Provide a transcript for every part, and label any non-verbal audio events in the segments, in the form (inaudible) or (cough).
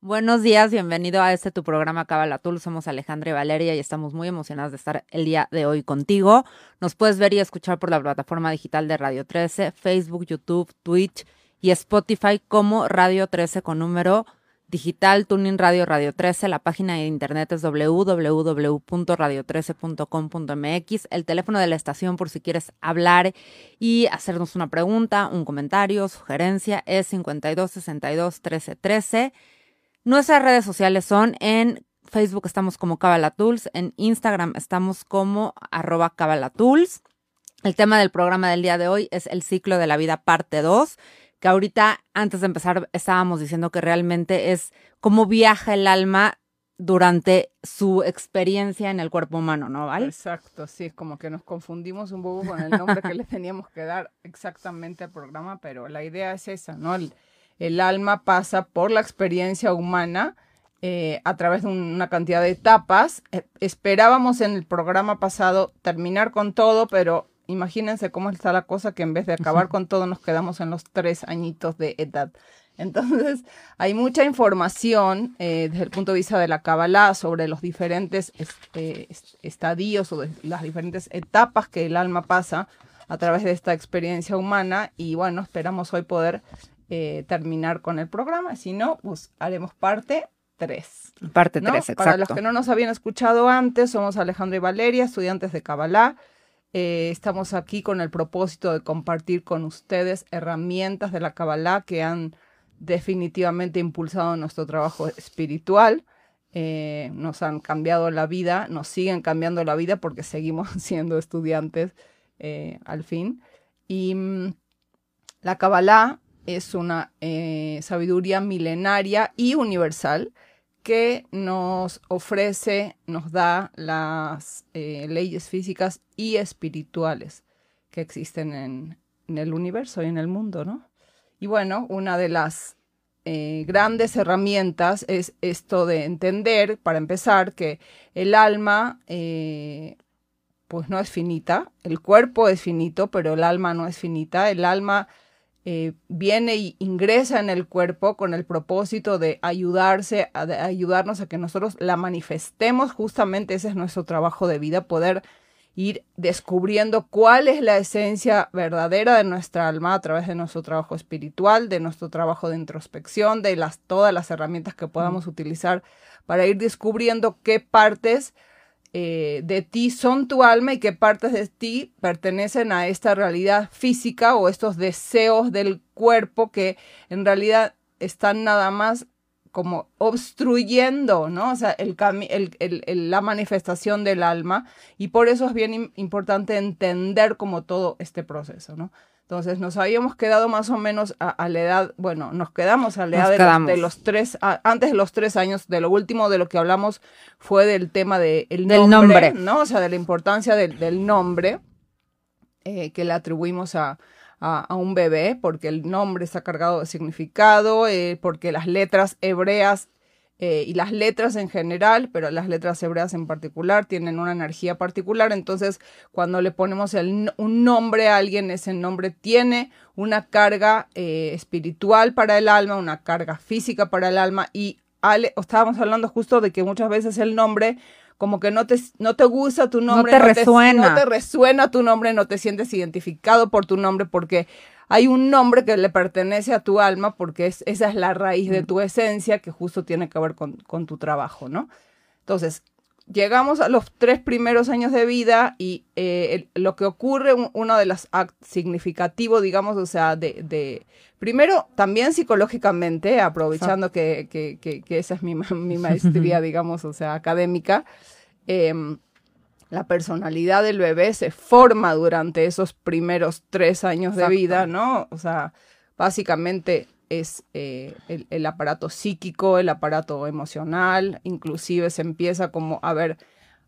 Buenos días, bienvenido a este tu programa Cabalatul. Somos Alejandra y Valeria y estamos muy emocionados de estar el día de hoy contigo. Nos puedes ver y escuchar por la plataforma digital de Radio 13, Facebook, YouTube, Twitch y Spotify como Radio 13 con número digital Tuning Radio Radio 13. La página de internet es www.radio13.com.mx. El teléfono de la estación por si quieres hablar y hacernos una pregunta, un comentario, sugerencia es 52 62 13 13. Nuestras redes sociales son en Facebook estamos como Cabalatools, en Instagram estamos como arroba Cabalatools. El tema del programa del día de hoy es el ciclo de la vida parte 2, que ahorita antes de empezar estábamos diciendo que realmente es cómo viaja el alma durante su experiencia en el cuerpo humano, ¿no? ¿Vale? Exacto, sí, es como que nos confundimos un poco con el nombre que le (laughs) teníamos que dar exactamente al programa, pero la idea es esa, ¿no? El, el alma pasa por la experiencia humana eh, a través de una cantidad de etapas. Eh, esperábamos en el programa pasado terminar con todo, pero imagínense cómo está la cosa que en vez de acabar con todo nos quedamos en los tres añitos de edad. Entonces, hay mucha información eh, desde el punto de vista de la Kabbalah sobre los diferentes estadios o las diferentes etapas que el alma pasa a través de esta experiencia humana y bueno, esperamos hoy poder eh, terminar con el programa. Si no, pues haremos parte 3. Parte 3, exacto. Para los que no nos habían escuchado antes, somos Alejandro y Valeria, estudiantes de Kabbalah. Eh, estamos aquí con el propósito de compartir con ustedes herramientas de la Kabbalah que han definitivamente impulsado nuestro trabajo espiritual. Eh, nos han cambiado la vida, nos siguen cambiando la vida porque seguimos (laughs) siendo estudiantes al fin. Y mm, la Kabbalah es una eh, sabiduría milenaria y universal que nos ofrece, nos da las eh, leyes físicas y espirituales que existen en, el universo y en el mundo, ¿no? Y bueno, una de las eh, grandes herramientas es esto de entender, para empezar, que el alma pues no es finita, el cuerpo es finito, pero el alma no es finita, el alma eh, viene y ingresa en el cuerpo con el propósito de ayudarse, a, ayudarnos a que nosotros la manifestemos. Justamente ese es nuestro trabajo de vida, poder ir descubriendo cuál es la esencia verdadera de nuestra alma a través de nuestro trabajo espiritual, de nuestro trabajo de introspección, de las, todas las herramientas que podamos utilizar para ir descubriendo qué partes eh, de ti son tu alma y qué partes de ti pertenecen a esta realidad física o estos deseos del cuerpo que en realidad están nada más como obstruyendo, ¿no? O sea, el, la manifestación del alma y por eso es bien importante entender como todo este proceso, ¿no? Entonces nos habíamos quedado más o menos a, la edad, bueno, nos quedamos a la edad de los, tres, antes de los tres años, de lo último de lo que hablamos fue del tema de el del nombre, ¿no? O sea, de la importancia del nombre eh, que le atribuimos a, un bebé, porque el nombre está cargado de significado, eh, porque las letras hebreas eh, y las letras en general, pero las letras hebreas en particular tienen una energía particular, entonces cuando le ponemos un nombre a alguien, ese nombre tiene una carga eh, espiritual para el alma, una carga física para el alma y estábamos hablando justo de que muchas veces el nombre como que no te, no te gusta tu nombre, no te resuena. no te resuena tu nombre, no te sientes identificado por tu nombre porque hay un nombre que le pertenece a tu alma porque es, esa es la raíz de tu esencia que justo tiene que ver con, tu trabajo, ¿no? Entonces, llegamos a los tres primeros años de vida y eh, lo que ocurre, uno de los actos significativos, digamos, o sea, de, primero, también psicológicamente, aprovechando que, que, que, esa es mi, mi (laughs) maestría, digamos, o sea, académica, eh, la personalidad del bebé se forma durante esos primeros tres años de vida, ¿no? O sea, básicamente es eh, el, aparato psíquico, el aparato emocional, inclusive se empieza como a ver,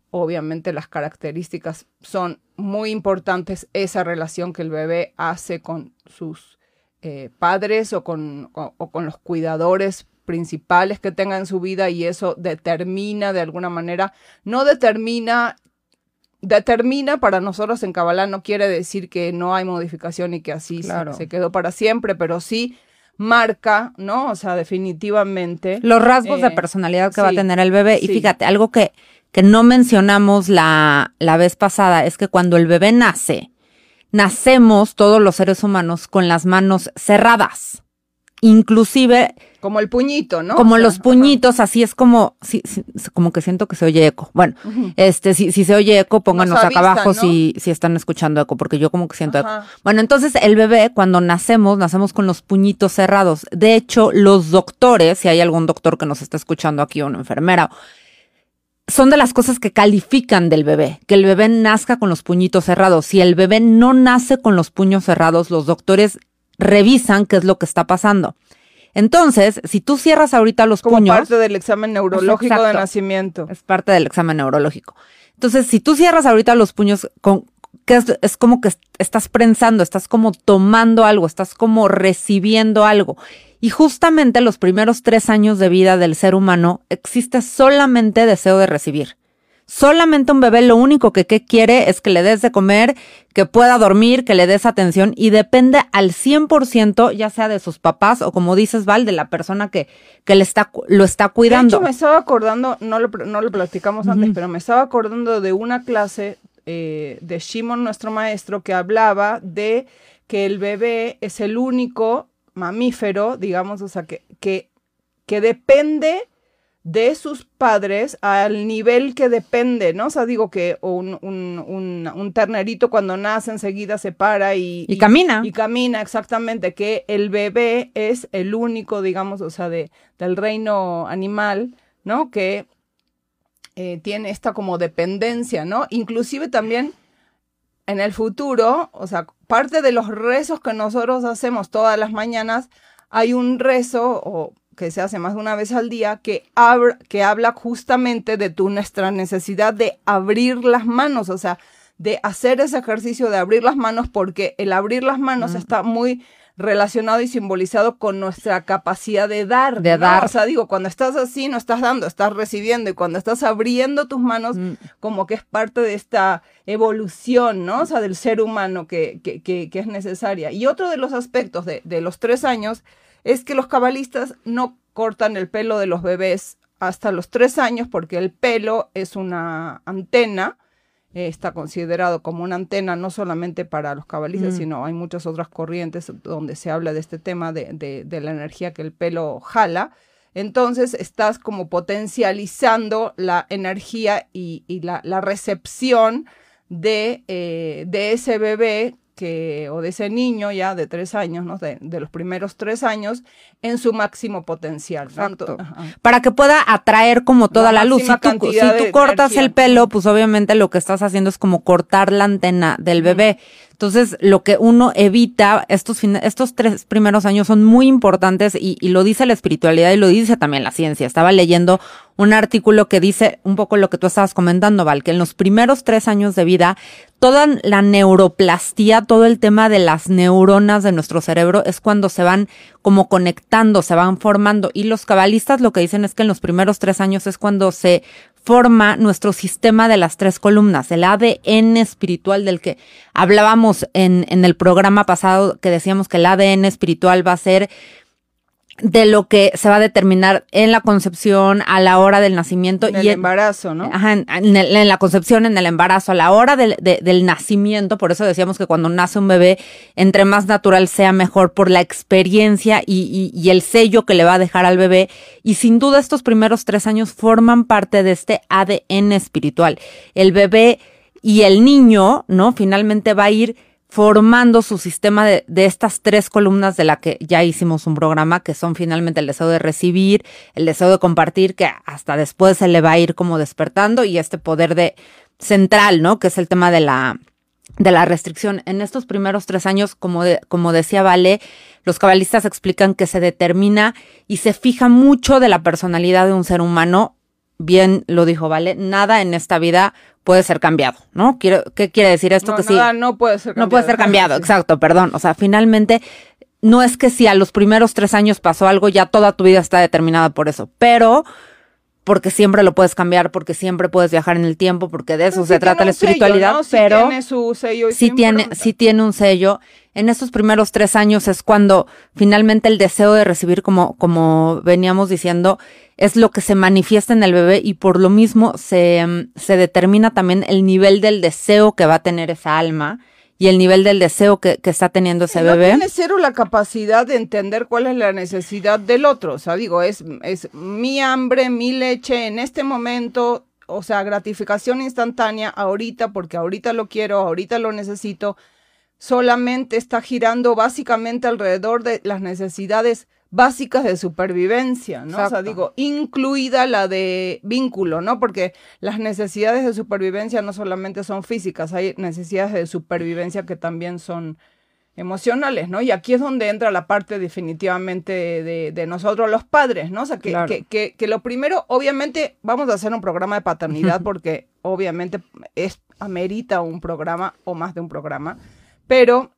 obviamente las características son muy importantes, esa relación que el bebé hace con sus eh, padres o con, o con los cuidadores principales que tenga en su vida y eso determina de alguna manera, no determina determina para nosotros en Kabbalah no quiere decir que no hay modificación y que así se, quedó para siempre, pero sí marca, ¿no? O sea, definitivamente. Los rasgos de Eh, personalidad que va a tener el bebé. Y sí. fíjate, algo que, que no mencionamos la, la vez pasada es que cuando el bebé nace, nacemos todos los seres humanos con las manos cerradas. Inclusive Como el puñito, ¿no? como O sea, los puñitos, así es como, sí, sí, como que siento que se oye eco. Bueno, este, si, si se oye eco, pónganos Nos acá abajo ¿no? si, si están escuchando eco, porque yo como que siento eco. Bueno, entonces el bebé, cuando nacemos, nacemos con los puñitos cerrados. De hecho, los doctores, si hay algún doctor que nos está escuchando aquí o una enfermera, son de las cosas que califican del bebé, que el bebé nazca con los puñitos cerrados. Si el bebé no nace con los puños cerrados, los doctores revisan qué es lo que está pasando. Entonces, si tú cierras ahorita los Como puños, parte del examen neurológico de nacimiento. es parte del examen neurológico. Entonces, si tú cierras ahorita los puños con que es, es como que est- estás prensando, estás como tomando algo, estás como recibiendo algo. Y justamente los primeros tres años de vida del ser humano existe solamente deseo de recibir. Solamente un bebé lo único que, que quiere es que le des de comer, que pueda dormir, que le des atención y depende al 100% ya sea de sus papás o como dices Val, de la persona que, que le está, lo está De cuidando. hecho, me estaba acordando, no lo, no lo platicamos antes, pero me estaba acordando de una clase eh, de Shimon, nuestro maestro, que hablaba de que el bebé es el único mamífero, digamos, o sea, que, que, que depende de sus padres al nivel que depende, ¿no? O sea, digo que un, un, un, un ternerito cuando nace enseguida se para y, Y camina. y camina exactamente, que el bebé es el único, digamos, o sea, de, del reino animal, ¿no? Que eh, tiene esta como dependencia, ¿no? Inclusive también en el futuro, o sea, parte de los rezos que nosotros hacemos todas las mañanas, hay un rezo o que se hace más de una vez al día que, habla, que habla justamente de tu, nuestra necesidad de abrir las manos, o sea, de hacer ese ejercicio de abrir las manos porque el abrir las manos Mm. está muy relacionado y simbolizado con nuestra capacidad de dar. De ¿no? dar. O sea, digo, cuando estás así no estás dando, estás recibiendo y cuando estás abriendo tus manos Mm. como que es parte de esta evolución, ¿no? O sea, del ser humano que, que, que, que es necesaria. Y otro de los aspectos de, de los tres años es que los cabalistas no cortan el pelo de los bebés hasta los tres años porque el pelo es una antena, eh, está considerado como una antena no solamente para los cabalistas, Mm. sino hay muchas otras corrientes donde se habla de este tema de, de, de la energía que el pelo jala. Entonces estás como potencializando la energía y, y la, la recepción de, eh, de ese bebé que, o de ese niño ya de tres años, ¿no? de, de los primeros tres años, en su máximo potencial. ¿no? Para que pueda atraer como toda la, La luz. Si tú, si tú cortas energía. el pelo, pues obviamente lo que estás haciendo es como cortar la antena del bebé. Entonces, lo que uno evita, estos, estos tres primeros años son muy importantes y, y lo dice la espiritualidad y lo dice también la ciencia. Estaba leyendo un artículo que dice un poco lo que tú estabas comentando, Val, que en los primeros tres años de vida, toda la neuroplastía, todo el tema de las neuronas de nuestro cerebro es cuando se van como conectando, se van formando. Y los cabalistas lo que dicen es que en los primeros tres años es cuando se forma nuestro sistema de las tres columnas, el ADN espiritual del que hablábamos en, en el programa pasado, que decíamos que el ADN espiritual va a ser de lo que se va a determinar en la concepción, a la hora del nacimiento En el y en- embarazo, ¿no? Ajá, en, en el- en la concepción, en el embarazo, a la hora del, de- del nacimiento, por eso decíamos que cuando nace un bebé, entre más natural sea mejor por la experiencia y, y- y el sello que le va a dejar al bebé. Y sin duda estos primeros tres años forman parte de este ADN espiritual. El bebé y el niño, ¿no? Finalmente va a ir formando su sistema de, de estas tres columnas de la que ya hicimos un programa, que son finalmente el deseo de recibir, el deseo de compartir, que hasta después se le va a ir como despertando, y este poder de central, ¿no? Que es el tema de la, de la restricción. En estos primeros tres años, como, de- como decía Vale, los cabalistas explican que se determina y se fija mucho de la personalidad de un ser humano. Bien lo dijo Vale, nada en esta vida puede ser cambiado, ¿no? Quiero, ¿Qué quiere decir esto? no, que sí. nada no puede ser No puede ser cambiado, (laughs) Sí. exacto, perdón. O sea, finalmente, no es que si a los primeros tres años pasó algo, ya toda tu vida está determinada por eso, pero porque siempre lo puedes cambiar, porque siempre puedes viajar en el tiempo, porque de eso se trata la espiritualidad, pero tiene su sello y sí tiene, sí tiene un sello. En estos primeros tres años es cuando finalmente el deseo de recibir, como, como veníamos diciendo, es lo que se manifiesta en el bebé y por lo mismo se, mm, se determina también el nivel del deseo que va a tener esa alma y el nivel del deseo que, está teniendo ese no bebé. Tiene cero la capacidad de entender cuál es la necesidad del otro. O sea, digo, es, es mi hambre, mi leche en este momento, o sea, gratificación instantánea ahorita, porque ahorita lo quiero, ahorita lo necesito. Solamente está girando básicamente alrededor de las necesidades básicas de supervivencia, ¿no? O sea, digo, incluida la de vínculo, ¿no? Porque las necesidades de supervivencia no solamente son físicas, hay necesidades de supervivencia que también son emocionales, ¿no? Y aquí es donde entra la parte definitivamente de, nosotros los padres, ¿no? O sea, que, que, que, lo primero, obviamente, vamos a hacer un programa de paternidad (laughs) porque obviamente es, amerita un programa o más de un programa, pero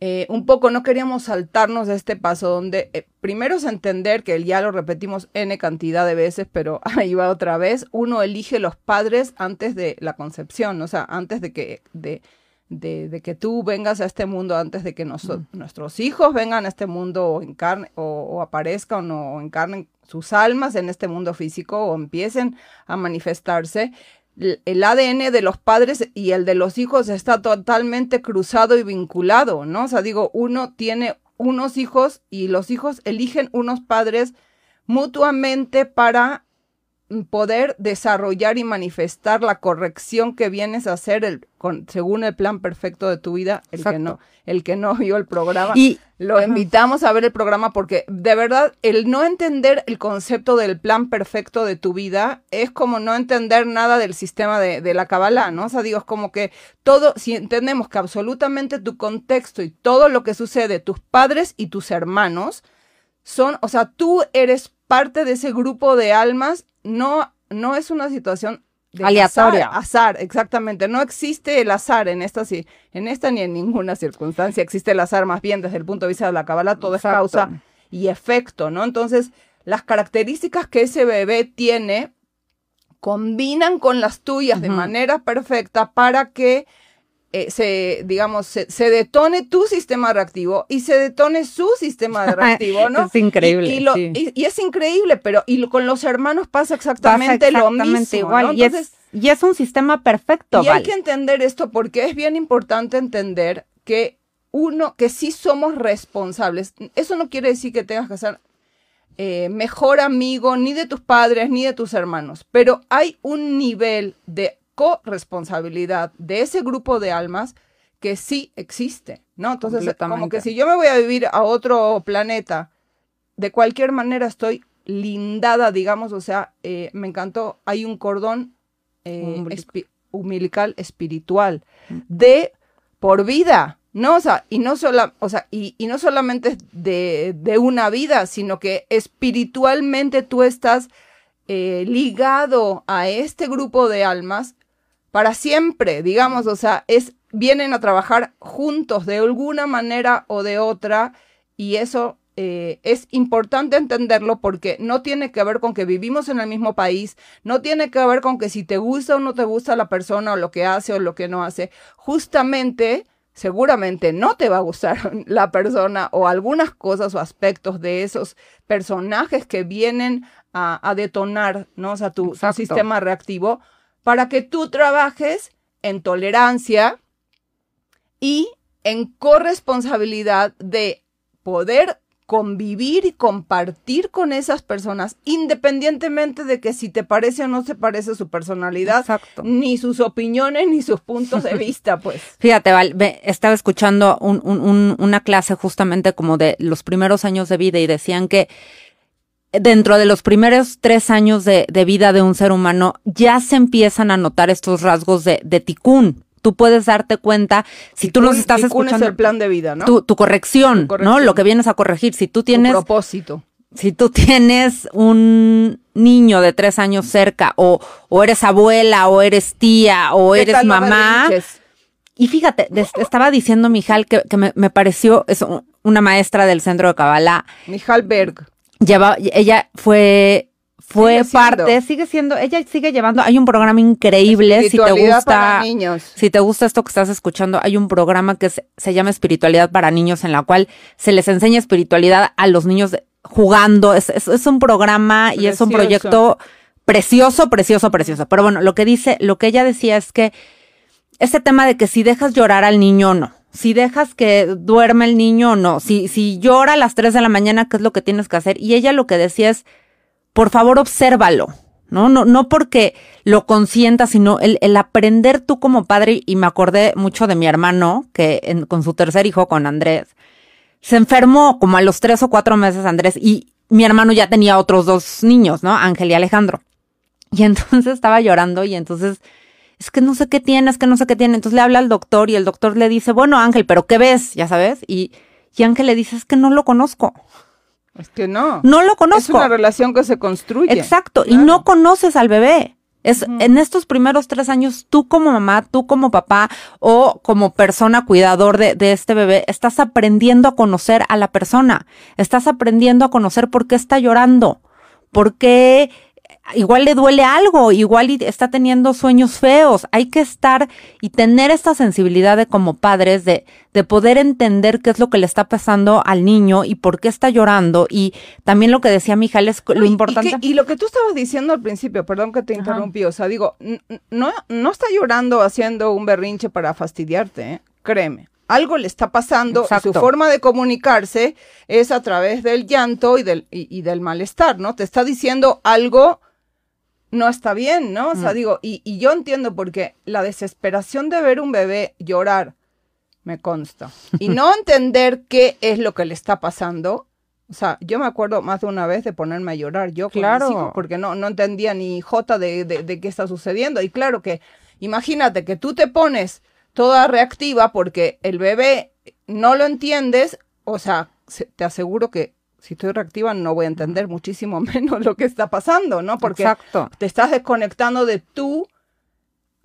eh, un poco no queríamos saltarnos de este paso donde eh, primero es entender que ya lo repetimos n cantidad de veces, pero (laughs) ahí va otra vez, uno elige los padres antes de la concepción, o sea, antes de que, de, de, que tú vengas a este mundo, antes de que nuestros hijos vengan a este mundo o, encarne, o, aparezcan o encarnen sus almas en este mundo físico o empiecen a manifestarse, el ADN de los padres y el de los hijos está totalmente cruzado y vinculado, ¿no? O sea, digo, uno tiene unos hijos y los hijos eligen unos padres mutuamente para poder desarrollar y manifestar la corrección que vienes a hacer el, con, según el plan perfecto de tu vida, el que no, el que no vio el programa. Y lo invitamos a ver el programa porque de verdad el no entender el concepto del plan perfecto de tu vida es como no entender nada del sistema de, de la Kabbalah, ¿no? O sea, digo, es como que todo, si entendemos que absolutamente tu contexto y todo lo que sucede, tus padres y tus hermanos, son, o sea, tú eres parte de ese grupo de almas no, no es una situación aleatoria. Azar, exactamente. No existe el azar en esta, en esta ni en ninguna circunstancia. Existe el azar más bien desde el punto de vista de la cabala, todo es causa y efecto, ¿no? Entonces, las características que ese bebé tiene combinan con las tuyas de manera perfecta para que eh, se, digamos, se, detone tu sistema reactivo y se detone su sistema (laughs) reactivo, ¿no? es increíble. Y, es increíble, pero y con los hermanos pasa exactamente, lo mismo. Igual. y, es, un sistema perfecto. Y hay que entender esto porque es bien importante entender que uno, que sí somos responsables. Eso no quiere decir que tengas que ser eh, mejor amigo ni de tus padres ni de tus hermanos, pero hay un nivel de corresponsabilidad de ese grupo de almas que sí existe, ¿no? Entonces, como que si yo me voy a vivir a otro planeta, de cualquier manera estoy lindada, digamos, o sea, eh, me encantó, hay un cordón eh, umbilical espiritual mm. de por vida, ¿no? O sea, y no, sola, o sea, y, y no solamente de, de, una vida, sino que espiritualmente tú estás eh, ligado a este grupo de almas para siempre, digamos, o sea, es, vienen a trabajar juntos de alguna manera o de otra y eso eh, es importante entenderlo porque no tiene que ver con que vivimos en el mismo país, no tiene que ver con que si te gusta o no te gusta la persona o lo que hace o lo que no hace, justamente seguramente no te va a gustar (laughs) la persona o algunas cosas o aspectos de esos personajes que vienen a, detonar, ¿no? O sea, tu sistema reactivo para que tú trabajes en tolerancia y en corresponsabilidad de poder convivir y compartir con esas personas, independientemente de que si te parece o no se parece su personalidad, ni sus opiniones, ni sus puntos de vista, pues. (laughs) Fíjate, Val, estaba escuchando una clase justamente como de los primeros años de vida y decían que dentro de los primeros tres años de, vida de un ser humano ya se empiezan a notar estos rasgos de, de ticún. Tú puedes darte cuenta si tú nos estás escuchando. Es el plan de vida, ¿no? Tu, corrección, ¿no? Lo que vienes a corregir. Si tú tienes. Tu propósito. Si tú tienes un niño de tres años cerca, o, o eres abuela, o eres tía, o eres mamá. Y fíjate, estaba diciendo Mijal que, que me, me, pareció, es una maestra del centro de Kabbalah. Mijal Berg ella fue, fue Sigue siendo. parte, sigue siendo, ella sigue llevando, hay un programa increíble, si te gusta, para niños. si te gusta esto que estás escuchando, hay un programa que se, se llama Espiritualidad para Niños, en la cual se les enseña espiritualidad a los niños jugando. Es, es, es un programa y es un proyecto precioso, precioso, precioso. Pero bueno, lo que dice, lo que ella decía es que ese tema de que si dejas llorar al niño o no, si dejas que duerme el niño o no, si, si llora a las 3 de la mañana, ¿qué es lo que tienes que hacer? Y ella lo que decía es, por favor, obsérvalo. ¿no? No, no porque lo consientas, sino el, el aprender tú como padre, y me acordé mucho de mi hermano, que con su tercer hijo, con Andrés, se enfermó como a los tres o cuatro meses Andrés, y mi hermano ya tenía otros dos niños, ¿no? Ángel y Alejandro. Y entonces estaba llorando y entonces, es que no sé qué tiene, es que no sé qué tiene. Entonces le habla al doctor y el doctor le dice, bueno, Ángel, pero ¿qué ves? Ya sabes. Y, y Ángel le dice, es que no lo conozco. Es que no. No lo Es conozco. una relación que se construye. Exacto, y no conoces al bebé. Es en estos primeros tres años, tú como mamá, tú como papá o como persona cuidador de, de este bebé, estás aprendiendo a conocer a la persona. Estás aprendiendo a conocer por qué está llorando, por qué igual le duele algo, igual está teniendo sueños feos. Hay que estar y tener esta sensibilidad de como padres de, de poder entender qué es lo que le está pasando al niño y por qué está llorando. Y también lo que decía Mijal es lo y importante. que- Y, lo que tú estabas diciendo al principio, perdón que te Ajá. interrumpí, o sea, digo, no, no está llorando haciendo un berrinche para fastidiarte, ¿eh? créeme. Algo le está pasando y su forma de comunicarse es a través del llanto y del, y, y del malestar, ¿no? Te está diciendo algo no está bien, ¿no? O sea, Mm. digo, y, y yo entiendo porque la desesperación de ver un bebé llorar, me consta, y no (laughs) entender qué es lo que le está pasando, o sea, yo me acuerdo más de una vez de ponerme a llorar yo con Claro. mis hijos porque no, no entendía ni jota de, de, de qué está sucediendo. Y claro que, imagínate que tú te pones toda reactiva porque el bebé no lo entiendes, o sea, se- te aseguro que si estoy reactiva no voy a entender muchísimo (laughs) menos lo que está pasando, ¿no? Porque Exacto. te estás desconectando de tu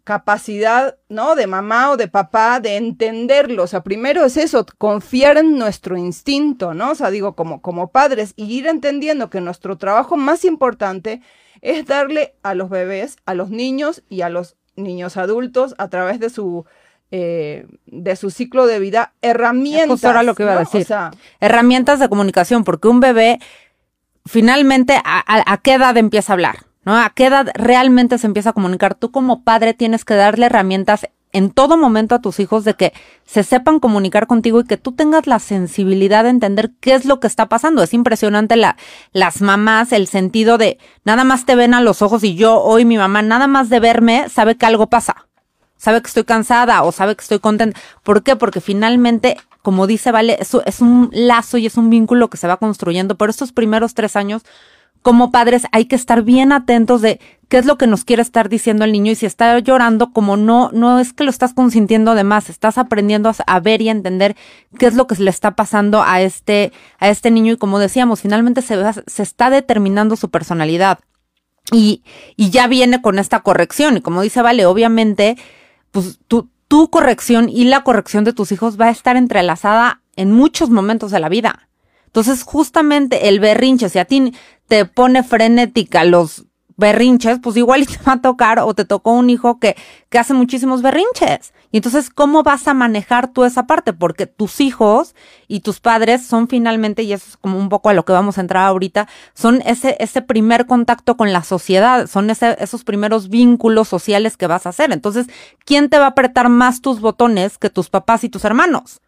capacidad, ¿no? De mamá o de papá de entenderlo. O sea, primero es eso, confiar en nuestro instinto, ¿no? O sea, digo, como, como padres, y ir entendiendo que nuestro trabajo más importante es darle a los bebés, a los niños y a los niños adultos a través de su eh, de su ciclo de vida herramientas. Era lo que iba a decir. O sea, Herramientas de comunicación, porque un bebé finalmente a, a- a qué edad empieza a hablar, ¿no? A qué edad realmente se empieza a comunicar. Tú como padre tienes que darle herramientas en todo momento a tus hijos de que se sepan comunicar contigo y que tú tengas la sensibilidad de entender qué es lo que está pasando. Es impresionante la, las mamás, el sentido de nada más te ven a los ojos y yo hoy mi mamá nada más de verme sabe que algo pasa. Sabe que estoy cansada o sabe que estoy contenta. ¿Por qué? Porque finalmente, como dice Vale, eso es un lazo y es un vínculo que se va construyendo. Pero estos primeros tres años, como padres, hay que estar bien atentos de qué es lo que nos quiere estar diciendo el niño y si está llorando, como no, no es que lo estás consintiendo de más, estás aprendiendo a, ver y a entender qué es lo que le está pasando a este, a este niño y como decíamos, finalmente se, se está determinando su personalidad. Y, y ya viene con esta corrección. Y como dice Vale, obviamente, pues tu, tu corrección y la corrección de tus hijos va a estar entrelazada en muchos momentos de la vida. Entonces, justamente el berrinche, si a ti te pone frenética los berrinches, pues igual te va a tocar o te tocó un hijo que, que hace muchísimos berrinches. Y entonces, ¿cómo vas a manejar tú esa parte? Porque tus hijos y tus padres son finalmente, y eso es como un poco a lo que vamos a entrar ahorita, son ese, ese primer contacto con la sociedad, son ese, esos primeros vínculos sociales que vas a hacer. Entonces, ¿quién te va a apretar más tus botones que tus papás y tus hermanos?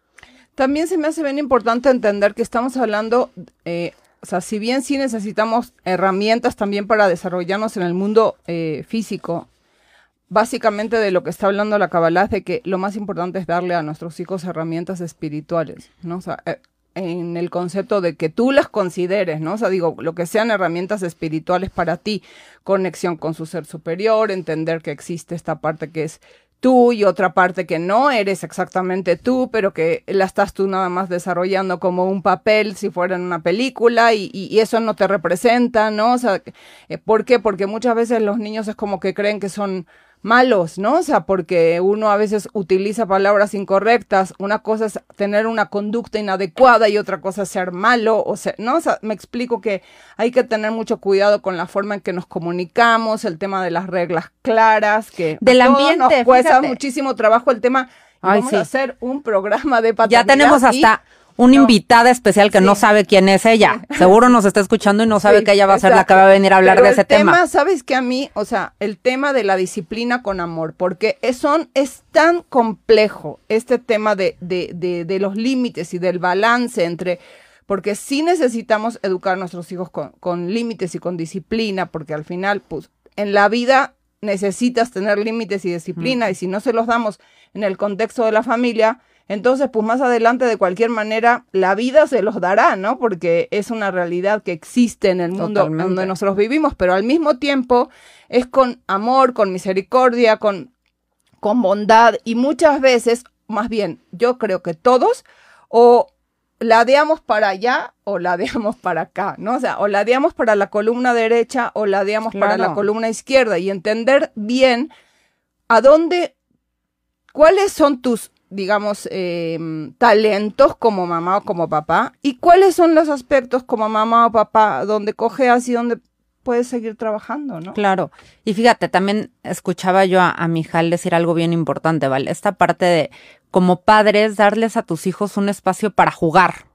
También se me hace bien importante entender que estamos hablando, eh, o sea, si bien sí necesitamos herramientas también para desarrollarnos en el mundo eh, físico, básicamente de lo que está hablando la Kabbalah de que lo más importante es darle a nuestros hijos herramientas espirituales, ¿no? O sea, eh, en el concepto de que tú las consideres, ¿no? O sea, digo, lo que sean herramientas espirituales para ti, conexión con su ser superior, entender que existe esta parte que es tú y otra parte que no eres exactamente tú, pero que la estás tú nada más desarrollando como un papel si fuera en una película y, y- y eso no te representa, ¿no? O sea, eh, ¿por qué? Porque muchas veces los niños es como que creen que son malos, ¿no? O sea, porque uno a veces utiliza palabras incorrectas. Una cosa es tener una conducta inadecuada y otra cosa es ser malo, o sea, ¿no? O sea, me explico que hay que tener mucho cuidado con la forma en que nos comunicamos, el tema de las reglas claras, que Del ambiente, nos cuesta fíjate. muchísimo trabajo el tema. Ay, vamos sí. a hacer un programa de paternidad. Ya tenemos y- hasta una no. invitada especial que no sabe quién es ella. (laughs) Seguro nos está escuchando y no sabe Sí, que ella va a ser la que va a venir a hablar Pero de el ese tema. ¿Sabes que a mí, o sea, el tema de la disciplina con amor, porque es, son, es tan complejo este tema de, de, de, de los límites y del balance entre, porque sí necesitamos educar a nuestros hijos con, con límites y con disciplina, porque al final, pues, en la vida necesitas tener límites y disciplina, y si no se los damos en el contexto de la familia, entonces, pues más adelante, de cualquier manera, la vida se los dará, ¿no? Porque es una realidad que existe en el mundo Totalmente. donde nosotros vivimos, pero al mismo tiempo es con amor, con misericordia, con, con bondad, y muchas veces, más bien, yo creo que todos, o ladeamos para allá o ladeamos (laughs) para acá, ¿no? O sea, o ladeamos para la columna derecha o ladeamos para Claro. la columna izquierda y entender bien a dónde, cuáles son tus, digamos, em, talentos como mamá o como papá y cuáles son los aspectos como mamá o papá donde cojeas y donde puedes seguir trabajando, ¿no? Claro. Y fíjate, también escuchaba yo a, a Mijal decir algo bien importante, ¿vale? Esta parte de, como padres, darles a tus hijos un espacio para jugar,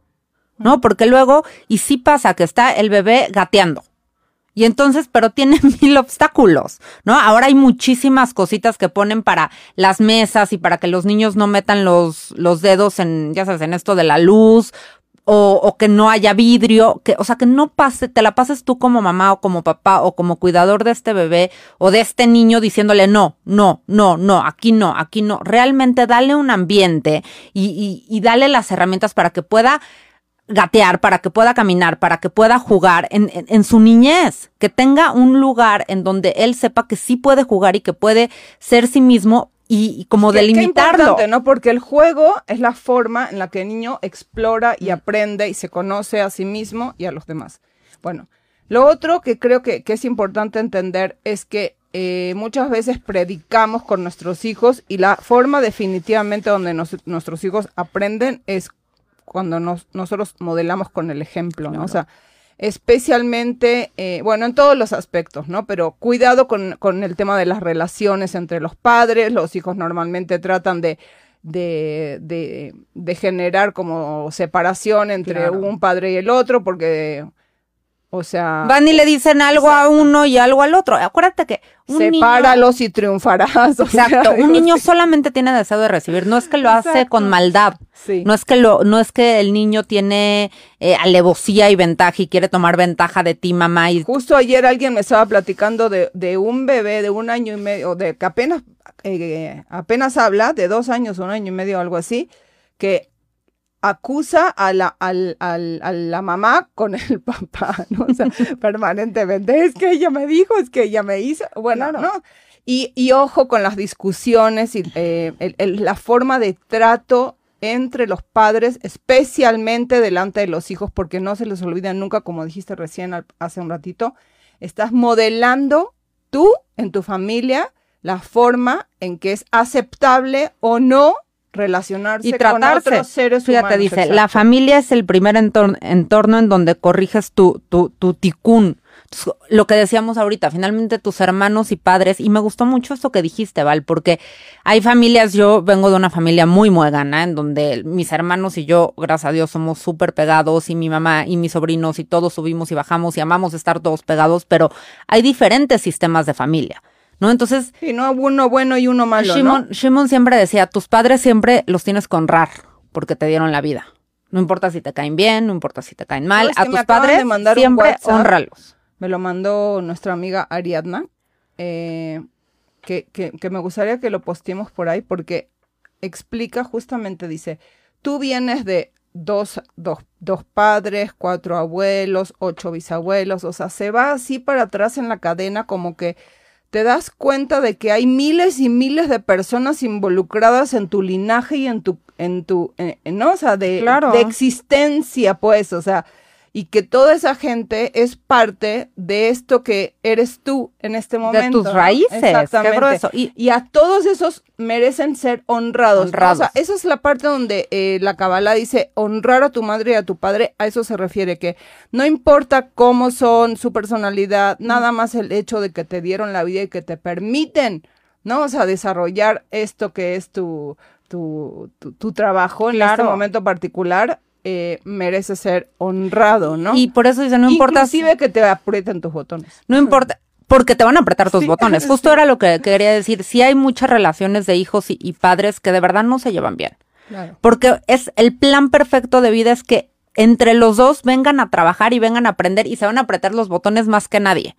¿no? Porque luego, y sí pasa que está el bebé gateando. Y entonces, pero tiene (laughs) mil obstáculos, ¿no? Ahora hay muchísimas cositas que ponen para las mesas y para que los niños no metan los, los dedos en, ya sabes, en esto de la luz, o, o que no haya vidrio, que, o sea, que no pase, te la pases tú como mamá o como papá o como cuidador de este bebé o de este niño diciéndole no, no, no, no, aquí no, aquí no. Realmente dale un ambiente y, y, y dale las herramientas para que pueda gatear, para que pueda caminar, para que pueda jugar en, en, en su niñez, que tenga un lugar en donde él sepa que sí puede jugar y que puede ser sí mismo y, y como Qué- qué delimitarlo. importante, ¿no? Porque el juego es la forma en la que el niño explora y aprende y se conoce a sí mismo y a los demás. Bueno, lo otro que creo que, que es importante entender es que eh, muchas veces predicamos con nuestros hijos y la forma definitivamente donde nos- nuestros hijos aprenden es cuando nos- nosotros modelamos con el ejemplo, ¿no? O sea, especialmente, eh, bueno, en todos los aspectos, ¿no? Pero cuidado con, con el tema de las relaciones entre los padres, los hijos normalmente tratan de, de, de, de generar como separación entre Claro. un padre y el otro, porque, o sea, Van y le dicen algo a uno y algo al otro. Acuérdate que un niño, sepáralos y triunfarás. sea, exacto, un (laughs) niño sí, solamente tiene deseo de recibir, no es que lo hace con maldad. sí. No es que lo, no es que el niño tiene eh, alevosía y ventaja y quiere tomar ventaja de ti, mamá, y Justo ayer alguien me estaba platicando de, de un bebé de un año y medio, de que apenas, eh, apenas habla, de dos años, un año y medio, algo así, que acusa a la, al- al- a la mamá con el (laughs) papá, ¿no? O sea, (laughs) permanentemente, es que ella me dijo, es que ella me hizo, bueno, Claro. ¿no? Y, y ojo con las discusiones y eh, el- el- la forma de trato entre los padres, especialmente delante de los hijos, porque no se les olvida nunca, como dijiste recién al- hace un ratito, estás modelando tú en tu familia la forma en que es aceptable o no relacionarse y con tratarse. otros seres Fíjate, humanos. dice, exacto. la familia es el primer entor- entorno en donde corriges tu, tu, tu ticún. Entonces, Lo que decíamos ahorita, finalmente tus hermanos y padres, y me gustó mucho esto que dijiste, Val, porque hay familias, yo vengo de una familia muy muegana, en donde mis hermanos y yo, gracias a Dios, somos súper pegados, y mi mamá y mis sobrinos, y todos subimos y bajamos, y amamos estar todos pegados, pero hay diferentes sistemas de familia, ¿no? Entonces, Sí, no uno bueno y uno malo, Shimon, ¿no? Shimon siempre decía, tus padres siempre los tienes que honrar porque te dieron la vida. No importa si te caen bien, no importa si te caen mal, ¿Sabes a tus padres siempre honralos. Me lo mandó nuestra amiga Ariadna, eh, que, que, que me gustaría que lo posteemos por ahí porque explica justamente, dice, tú vienes de dos, dos, dos padres, cuatro abuelos, ocho bisabuelos, o sea, se va así para atrás en la cadena como que te das cuenta de que hay miles y miles de personas involucradas en tu linaje y en tu, en tu, en- en- ¿no? O sea, de, Claro. de existencia, pues, o sea, y que toda esa gente es parte de esto que eres tú en este momento. De tus raíces. Exactamente. Y, a todos esos merecen ser honrados. honrados. O sea, esa es la parte donde eh, la Kabbalah dice honrar a tu madre y a tu padre. A eso se refiere, que no importa cómo son, su personalidad, nada más el hecho de que te dieron la vida y que te permiten, ¿no? O sea, desarrollar esto que es tu, tu, tu, trabajo en este momento particular eh, merece ser honrado, ¿no? Y por eso dice, no importa. Inclusive que te aprieten tus botones. No importa, porque te van a apretar tus botones. (laughs) Justo era lo que quería decir. Sí hay muchas relaciones de hijos y, padres que de verdad no se llevan bien. Porque es el plan perfecto de vida es que entre los dos vengan a trabajar y vengan a aprender y se van a apretar los botones más que nadie.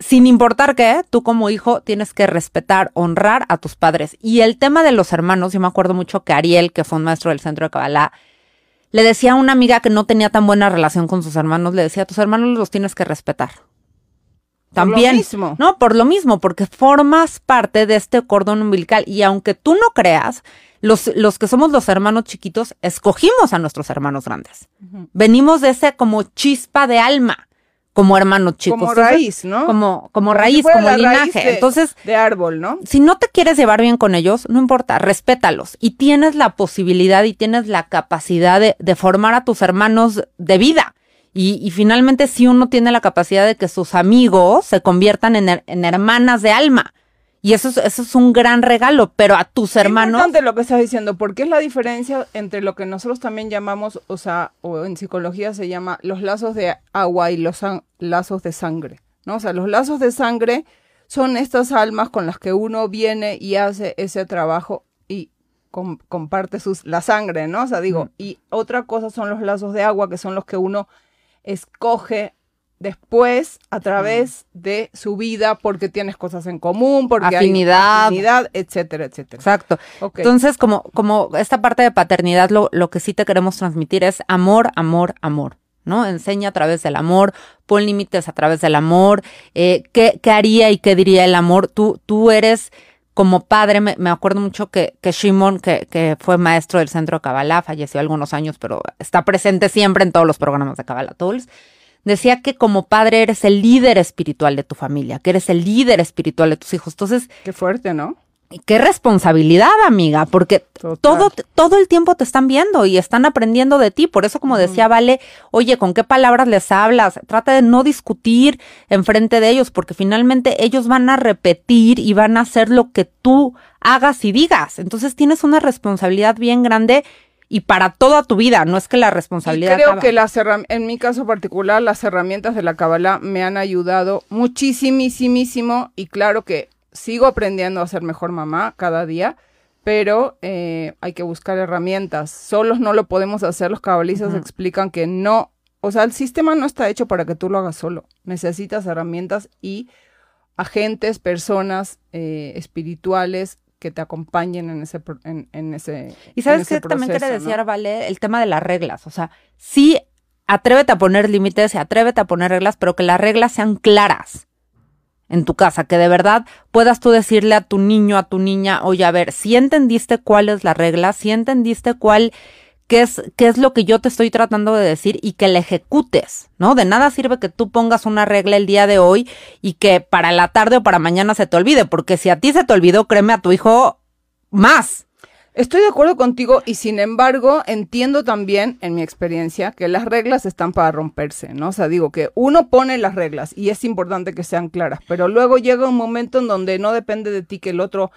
Sin importar que tú como hijo tienes que respetar, honrar a tus padres. Y el tema de los hermanos, yo me acuerdo mucho que Ariel, que fue un maestro del centro de Kabbalah, le decía a una amiga que no tenía tan buena relación con sus hermanos, le decía, a tus hermanos los tienes que respetar. También. Por lo mismo. No, por lo mismo, porque formas parte de este cordón umbilical. Y aunque tú no creas, los, los que somos los hermanos chiquitos, escogimos a nuestros hermanos grandes. Venimos de ese como chispa de alma como hermanos chicos. Como raíz, ¿no? Como, como, raíz, como linaje. Entonces, de árbol, ¿no? Si no te quieres llevar bien con ellos, no importa, respétalos. Y tienes la posibilidad y tienes la capacidad de, de formar a tus hermanos de vida. Y, y, finalmente, si uno tiene la capacidad de que sus amigos se conviertan en, en hermanas de alma. Y eso es, eso es un gran regalo, pero a tus hermanos. Es importante lo que estás diciendo, porque es la diferencia entre lo que nosotros también llamamos, o sea, o en psicología se llama los lazos de agua y los lazos de sangre, ¿no? O sea, los lazos de sangre son estas almas con las que uno viene y hace ese trabajo y comparte sus, la sangre, ¿no? O sea, digo, y otra cosa son los lazos de agua, que son los que uno escoge después a través de su vida porque tienes cosas en común, porque afinidad, hay afinidad, etcétera, etcétera. Exacto. Entonces, como, como esta parte de paternidad, lo, lo que sí te queremos transmitir es amor, amor, amor. ¿no? Enseña a través del amor, pon límites a través del amor, eh, ¿qué, ¿qué, haría y qué diría el amor? Tú, tú eres como padre, me, me acuerdo mucho que, que Shimon, que, que, fue maestro del centro Kabbalah, falleció algunos años, pero está presente siempre en todos los programas de Kabbalah Tools decía que como padre eres el líder espiritual de tu familia, que eres el líder espiritual de tus hijos. Entonces. Qué fuerte, ¿no? Qué responsabilidad, amiga, porque todo, todo el tiempo te están viendo y están aprendiendo de ti. Por eso, como decía Vale, oye, ¿con qué palabras les hablas? Trata de no discutir enfrente de ellos, porque finalmente ellos van a repetir y van a hacer lo que tú hagas y digas. Entonces tienes una responsabilidad bien grande y para toda tu vida, no es que la responsabilidad. creo que las en mi caso particular, las herramientas de la Kabbalah me han ayudado muchísimísimo y claro que sigo aprendiendo a ser mejor mamá cada día, pero eh, hay que buscar herramientas. Solos no lo podemos hacer, los cabalistas explican que no, o sea, el sistema no está hecho para que tú lo hagas solo, necesitas herramientas y agentes, personas eh, espirituales que te acompañen en ese en, ese y sabes que también quiere decir vale el tema de las reglas. O sea sí atrévete a poner límites y atrévete a poner reglas pero que las reglas sean claras en tu casa que de verdad puedas tú decirle a tu niño a tu niña oye a ver si entendiste cuál es la regla si entendiste cuál qué es, qué es lo que yo te estoy tratando de decir y que la ejecutes, ¿no? De nada sirve que tú pongas una regla el día de hoy y que para la tarde o para mañana se te olvide, porque si a ti se te olvidó, créeme a tu hijo más. Estoy de acuerdo contigo y sin embargo entiendo también, en mi experiencia, que las reglas están para romperse, ¿no? O sea, digo que uno pone las reglas y es importante que sean claras, pero luego llega un momento en donde no depende de ti que el otro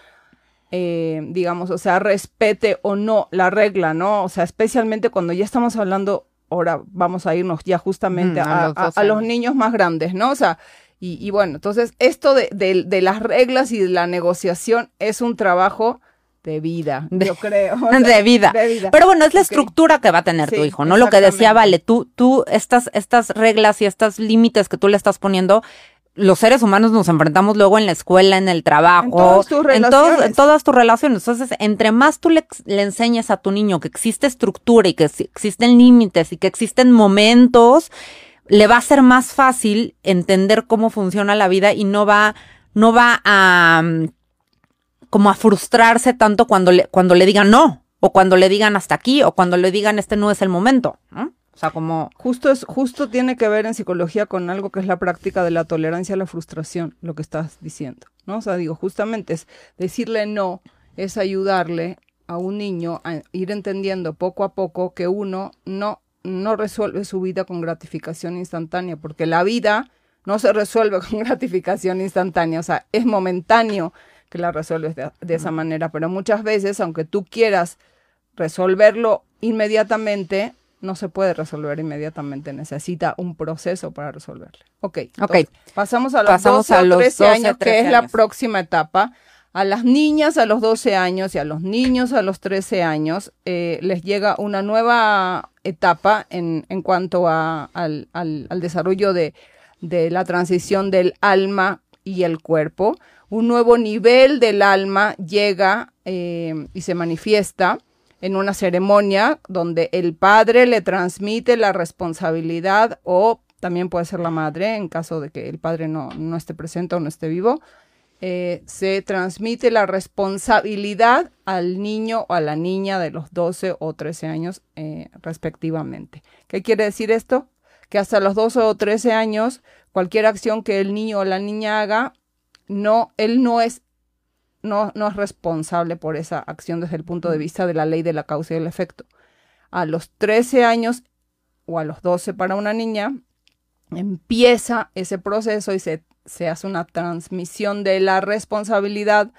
eh, digamos, o sea, respete o no la regla, ¿no? O sea, especialmente cuando ya estamos hablando, ahora vamos a irnos ya justamente a, los niños más grandes, ¿no? O sea, y, bueno, entonces esto de, de, las reglas y de la negociación es un trabajo de vida, yo creo. (laughs) de, vida. Pero bueno, es la estructura que va a tener tu hijo, ¿no? Lo que decía, vale, tú, tú, estas, estas reglas y estos límites que tú le estás poniendo, los seres humanos nos enfrentamos luego en la escuela, en el trabajo, en todas tus relaciones. En, todas tus relaciones. Entonces, entre más tú le, le, enseñes a tu niño que existe estructura y que existen límites y que existen momentos, le va a ser más fácil entender cómo funciona la vida y no va, no va a mm, como a frustrarse tanto cuando le, cuando le digan no, o cuando le digan hasta aquí, o cuando le digan este no es el momento, ¿no? Sea, como... Justo, es, justo tiene que ver en psicología con algo que es la práctica de la tolerancia a la frustración, lo que estás diciendo, ¿no? O sea, digo, justamente es decirle no, es ayudarle a un niño a ir entendiendo poco a poco que uno no, no resuelve su vida con gratificación instantánea, porque la vida no se resuelve (laughs) con gratificación instantánea, o sea, es momentáneo que la resuelves de, de esa manera, pero muchas veces, aunque tú quieras resolverlo inmediatamente, no se puede resolver inmediatamente, necesita un proceso para resolverlo. Ok, okay. pasamos a los pasamos 12 a los 13 años, que es la próxima etapa. A las niñas a los 12 años y a los niños a los 13 años eh, les llega una nueva etapa en, en cuanto a, al, al, al, desarrollo de, de la transición del alma y el cuerpo. Un nuevo nivel del alma llega eh, y se manifiesta en una ceremonia donde el padre le transmite la responsabilidad o también puede ser la madre en caso de que el padre no, no esté presente o no esté vivo. Eh, se transmite la responsabilidad al niño o a la niña de los 12 o 13 años eh, respectivamente. ¿Qué quiere decir esto? Que hasta los 12 o 13 años, cualquier acción que el niño o la niña haga, no, él no es no, no es responsable por esa acción desde el punto de vista de la ley de la causa y el efecto. A los 13 años o a los 12 para una niña, empieza ese proceso y se, se hace una transmisión de la responsabilidad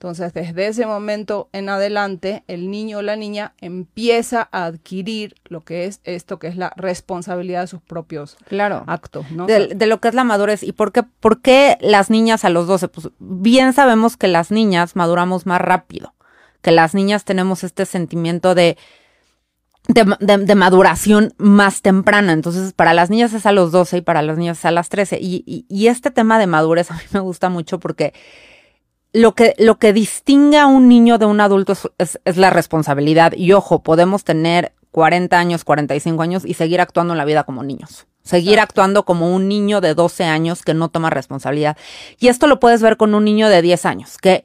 entonces, desde ese momento en adelante, el niño o la niña empieza a adquirir lo que es esto, que es la responsabilidad de sus propios claro. actos. ¿no? De, de, lo que es la madurez. ¿Y por qué, por qué las niñas a los 12? Pues bien sabemos que las niñas maduramos más rápido, que las niñas tenemos este sentimiento de, de, de, de, maduración más temprana. Entonces, para las niñas es a los 12 y para las niñas es a las 13. Y, y, y este tema de madurez a mí me gusta mucho porque lo que, lo que distingue a un niño de un adulto es, es, es, la responsabilidad. Y ojo, podemos tener 40 años, 45 años y seguir actuando en la vida como niños. Seguir Exacto. actuando como un niño de 12 años que no toma responsabilidad. Y esto lo puedes ver con un niño de 10 años que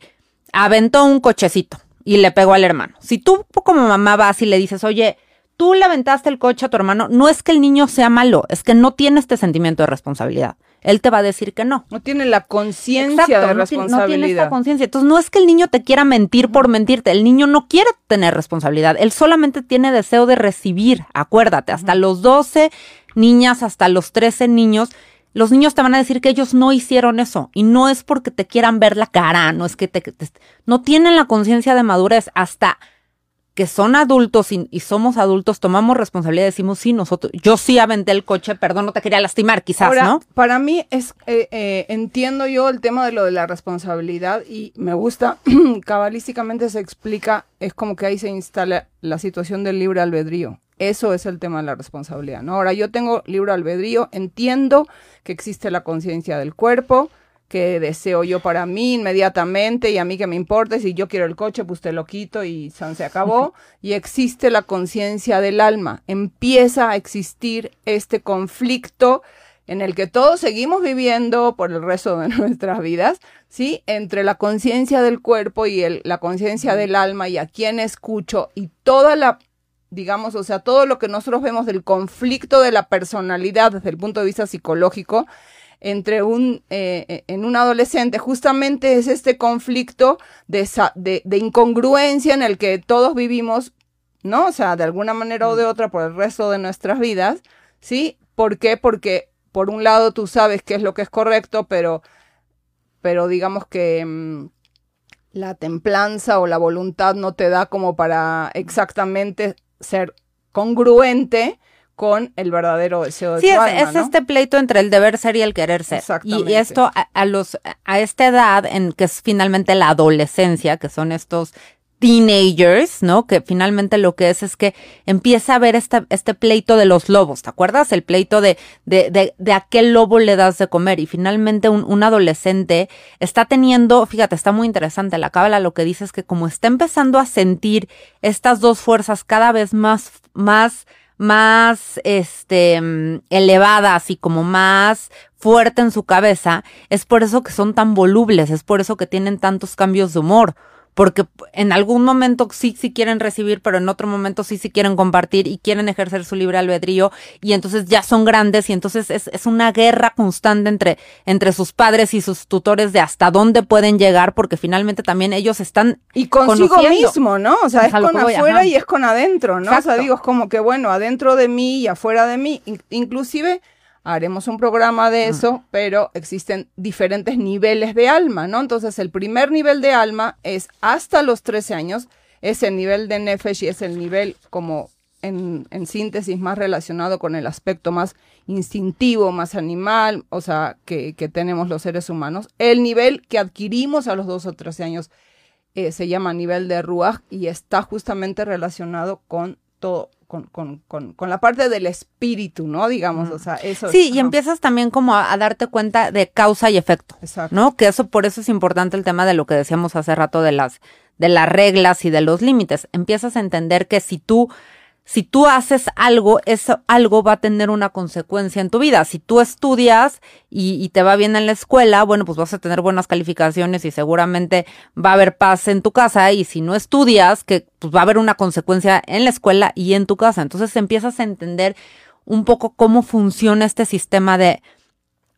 aventó un cochecito y le pegó al hermano. Si tú como mamá vas y le dices, oye, tú le aventaste el coche a tu hermano, no es que el niño sea malo, es que no tiene este sentimiento de responsabilidad él te va a decir que no. No tiene la conciencia de responsabilidad. No tiene esta conciencia. Entonces, no es que el niño te quiera mentir por mentirte. El niño no quiere tener responsabilidad. Él solamente tiene deseo de recibir. Acuérdate, hasta los 12 niñas, hasta los 13 niños, los niños te van a decir que ellos no hicieron eso. Y no es porque te quieran ver la cara, no es que te. te no tienen la conciencia de madurez hasta que son adultos y, y, somos adultos, tomamos responsabilidad y decimos, sí, nosotros, yo sí aventé el coche, perdón, no te quería lastimar, quizás, Ahora, ¿no? Para mí es, eh, eh, entiendo yo el tema de lo de la responsabilidad y me gusta, (clears throat) cabalísticamente se explica, es como que ahí se instala la situación del libre albedrío. Eso es el tema de la responsabilidad, ¿no? Ahora, yo tengo libre albedrío, entiendo que existe la conciencia del cuerpo, que deseo yo para mí inmediatamente y a mí que me importa, si yo quiero el coche, pues te lo quito y se acabó. (laughs) y existe la conciencia del alma. Empieza a existir este conflicto en el que todos seguimos viviendo por el resto de (laughs) nuestras vidas, ¿sí? Entre la conciencia del cuerpo y el, la conciencia del alma y a quién escucho y toda la digamos, o sea, todo lo que nosotros vemos del conflicto de la personalidad desde el punto de vista psicológico, entre un, eh, en un adolescente justamente es este conflicto de, de, de, incongruencia en el que todos vivimos, ¿no? O sea, de alguna manera o de otra por el resto de nuestras vidas, ¿sí? ¿Por qué? Porque por un lado tú sabes qué es lo que es correcto, pero, pero digamos que mmm, la templanza o la voluntad no te da como para exactamente ser congruente con el verdadero deseo de sí, tu es, alma, es ¿no? este pleito entre el deber ser y el querer ser. Exactamente. Y esto a, a, los a esta edad en que es finalmente la adolescencia, que son estos teenagers, ¿no? Que finalmente lo que es es que empieza a ver este, este pleito de los lobos, ¿te acuerdas? El pleito de, de, de, de a qué lobo le das de comer. Y finalmente un, un adolescente está teniendo, fíjate, está muy interesante, la cábala lo que dice es que como está empezando a sentir estas dos fuerzas cada vez más, más, más este elevadas y como más fuerte en su cabeza, es por eso que son tan volubles, es por eso que tienen tantos cambios de humor, porque en algún momento sí, sí quieren recibir, pero en otro momento sí, sí quieren compartir y quieren ejercer su libre albedrío y entonces ya son grandes y entonces es, es una guerra constante entre, entre sus padres y sus tutores de hasta dónde pueden llegar porque finalmente también ellos están y consigo mismo, ¿no? O sea, es, con afuera y es con adentro, ¿no? O sea, digo, es como que bueno, adentro de mí y afuera de mí, inclusive haremos un programa de eso, pero existen diferentes niveles de alma, ¿no? Entonces, el primer nivel de alma es hasta los 13 años, es el nivel de Nefesh y es el nivel como en, síntesis más relacionado con el aspecto más instintivo, más animal, o sea, que, tenemos los seres humanos. El nivel que adquirimos a los 2 o 13 años eh, se llama nivel de Ruach y está justamente relacionado con todo, con, con, con, la parte del espíritu, ¿no? Digamos, o sea, eso. Sí, y empiezas también como a, darte cuenta de causa y efecto, Exacto. ¿no? Que eso, por eso es importante el tema de lo que decíamos hace rato de las, de las reglas y de los límites. Empiezas a entender que si tú si tú haces algo, eso algo va a tener una consecuencia en tu vida. Si tú estudias y, te va bien en la escuela, bueno, pues vas a tener buenas calificaciones y seguramente va a haber paz en tu casa. Y si no estudias, que pues va a haber una consecuencia en la escuela y en tu casa. Entonces empiezas a entender un poco cómo funciona este sistema de,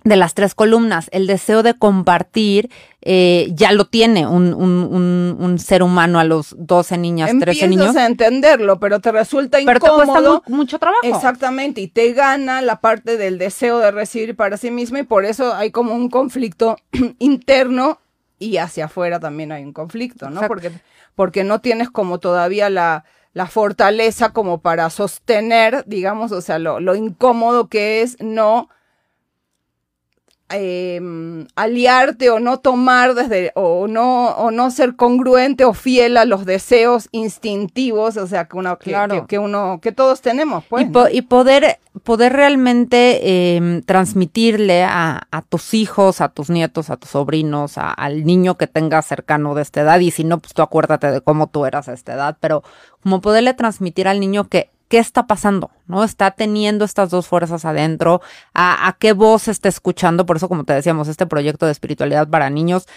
de las tres columnas, el deseo de compartir eh, ya lo tiene un, un, un, ser humano a los 12 niñas, 13 niños. Empiezas a entenderlo, pero te resulta incómodo. Pero te cuesta mucho trabajo. Exactamente, y te gana la parte del deseo de recibir para sí mismo y por eso hay como un conflicto (clears throat) interno y hacia afuera también hay un conflicto, ¿no? Porque, porque no tienes como todavía la, la fortaleza como para sostener, digamos, o sea, lo, lo incómodo que es no Em, aliarte o no tomar desde o no o no ser congruente o fiel a los deseos instintivos o sea que uno que, que, uno que todos tenemos pues y, poder poder realmente em, transmitirle a, a, tus hijos a tus nietos a tus sobrinos al niño que tengas cercano de esta edad y si no pues tú acuérdate de cómo tú eras a esta edad pero como poderle transmitir al niño que qué está pasando, ¿no? Está teniendo estas dos fuerzas adentro, a, qué voz está escuchando, por eso como te decíamos, este proyecto de espiritualidad para niños,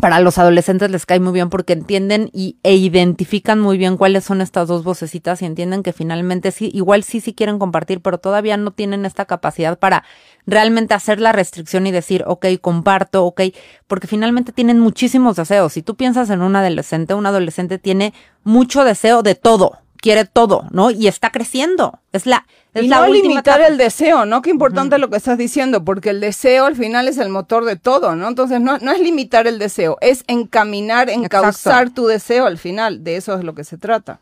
para los adolescentes les cae muy bien porque entienden y, e identifican muy bien cuáles son estas dos vocecitas y entienden que finalmente sí, igual sí, sí quieren compartir, pero todavía no tienen esta capacidad para realmente hacer la restricción y decir, ok, comparto, ok, porque finalmente tienen muchísimos deseos. Si tú piensas en un adolescente, un adolescente tiene mucho deseo de todo, quiere todo, ¿no? Y está creciendo. Es la es y no limitar el deseo, ¿no? Qué importante lo que estás diciendo, porque el deseo al final es el motor de todo, ¿no? Entonces no, no es limitar el deseo, es encaminar, encauzar tu deseo al final. De eso es lo que se trata.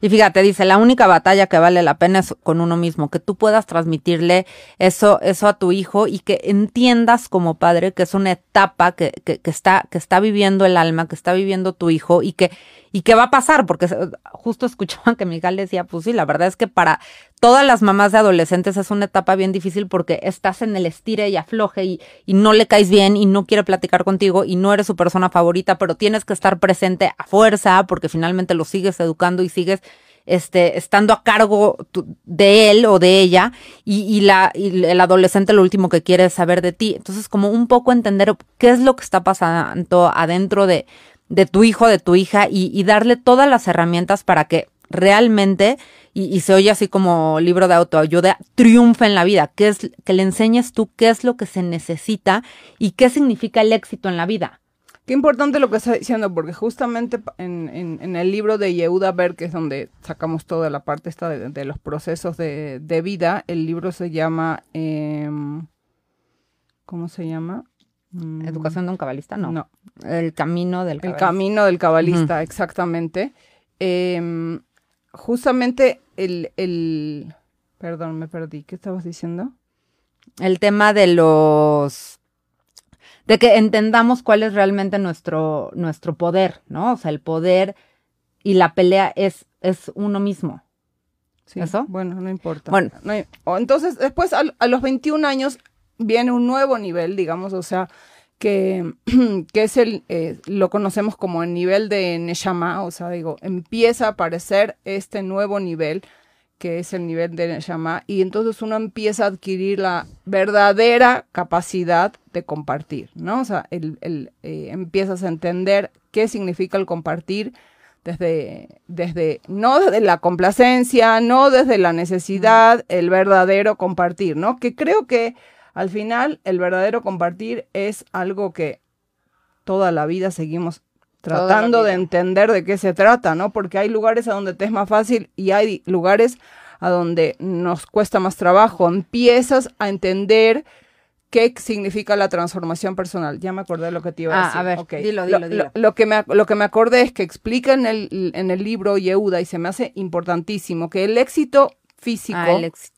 Y fíjate, dice, la única batalla que vale la pena es con uno mismo, que tú puedas transmitirle eso, eso a tu hijo y que entiendas como padre que es una etapa que, que, que está, que está viviendo el alma, que está viviendo tu hijo y que ¿Y qué va a pasar? Porque justo escuchaban que Miguel decía, pues sí, la verdad es que para todas las mamás de adolescentes es una etapa bien difícil porque estás en el estire y afloje y, no le caes bien y no quiere platicar contigo y no eres su persona favorita, pero tienes que estar presente a fuerza porque finalmente lo sigues educando y sigues este, estando a cargo de él o de ella y, y, la, y el adolescente lo último que quiere es saber de ti. Entonces, como un poco entender qué es lo que está pasando adentro de, de tu hijo, de tu hija y, darle todas las herramientas para que realmente, y, se oye así como libro de autoayuda, triunfe en la vida, que es que le enseñes tú qué es lo que se necesita y qué significa el éxito en la vida. Qué importante lo que está diciendo, porque justamente en, en, el libro de Yehuda Berg, que es donde sacamos toda la parte esta de, los procesos de, vida, el libro se llama, em, ¿cómo se llama? Mm. ¿Educación de un cabalista? No. No. El camino del cabalista. El camino del cabalista, exactamente. Em, justamente el, el... Perdón, me perdí. ¿Qué estabas diciendo? El tema de los... De que entendamos cuál es realmente nuestro, nuestro poder, ¿no? O sea, el poder y la pelea es, es uno mismo. Sí, ¿Eso? Bueno, no importa. Bueno. entonces, después, a, a los 21 años, viene un nuevo nivel, digamos, o sea, que, (clears throat) que es el, eh, lo conocemos como el nivel de Neshama, o sea, digo, empieza a aparecer este nuevo nivel, que es el nivel de Neshama, y entonces uno empieza a adquirir la verdadera capacidad de compartir, ¿no? O sea, el, el, eh, empiezas a entender qué significa el compartir desde, desde, no desde la complacencia, no desde la necesidad, el verdadero compartir, ¿no? Que creo que al final el verdadero compartir es algo que toda la vida seguimos tratando de entender de qué se trata, ¿no? Porque hay lugares a donde te es más fácil y hay lugares a donde nos cuesta más trabajo. Empiezas a entender qué significa la transformación personal. Ya me acordé de lo que te iba a decir. Ah, a ver, dilo, dilo, dilo. Lo, que me, lo que me acordé es que explica en el, en el libro Yehuda y se me hace importantísimo que el éxito físico... Ah, el éxito.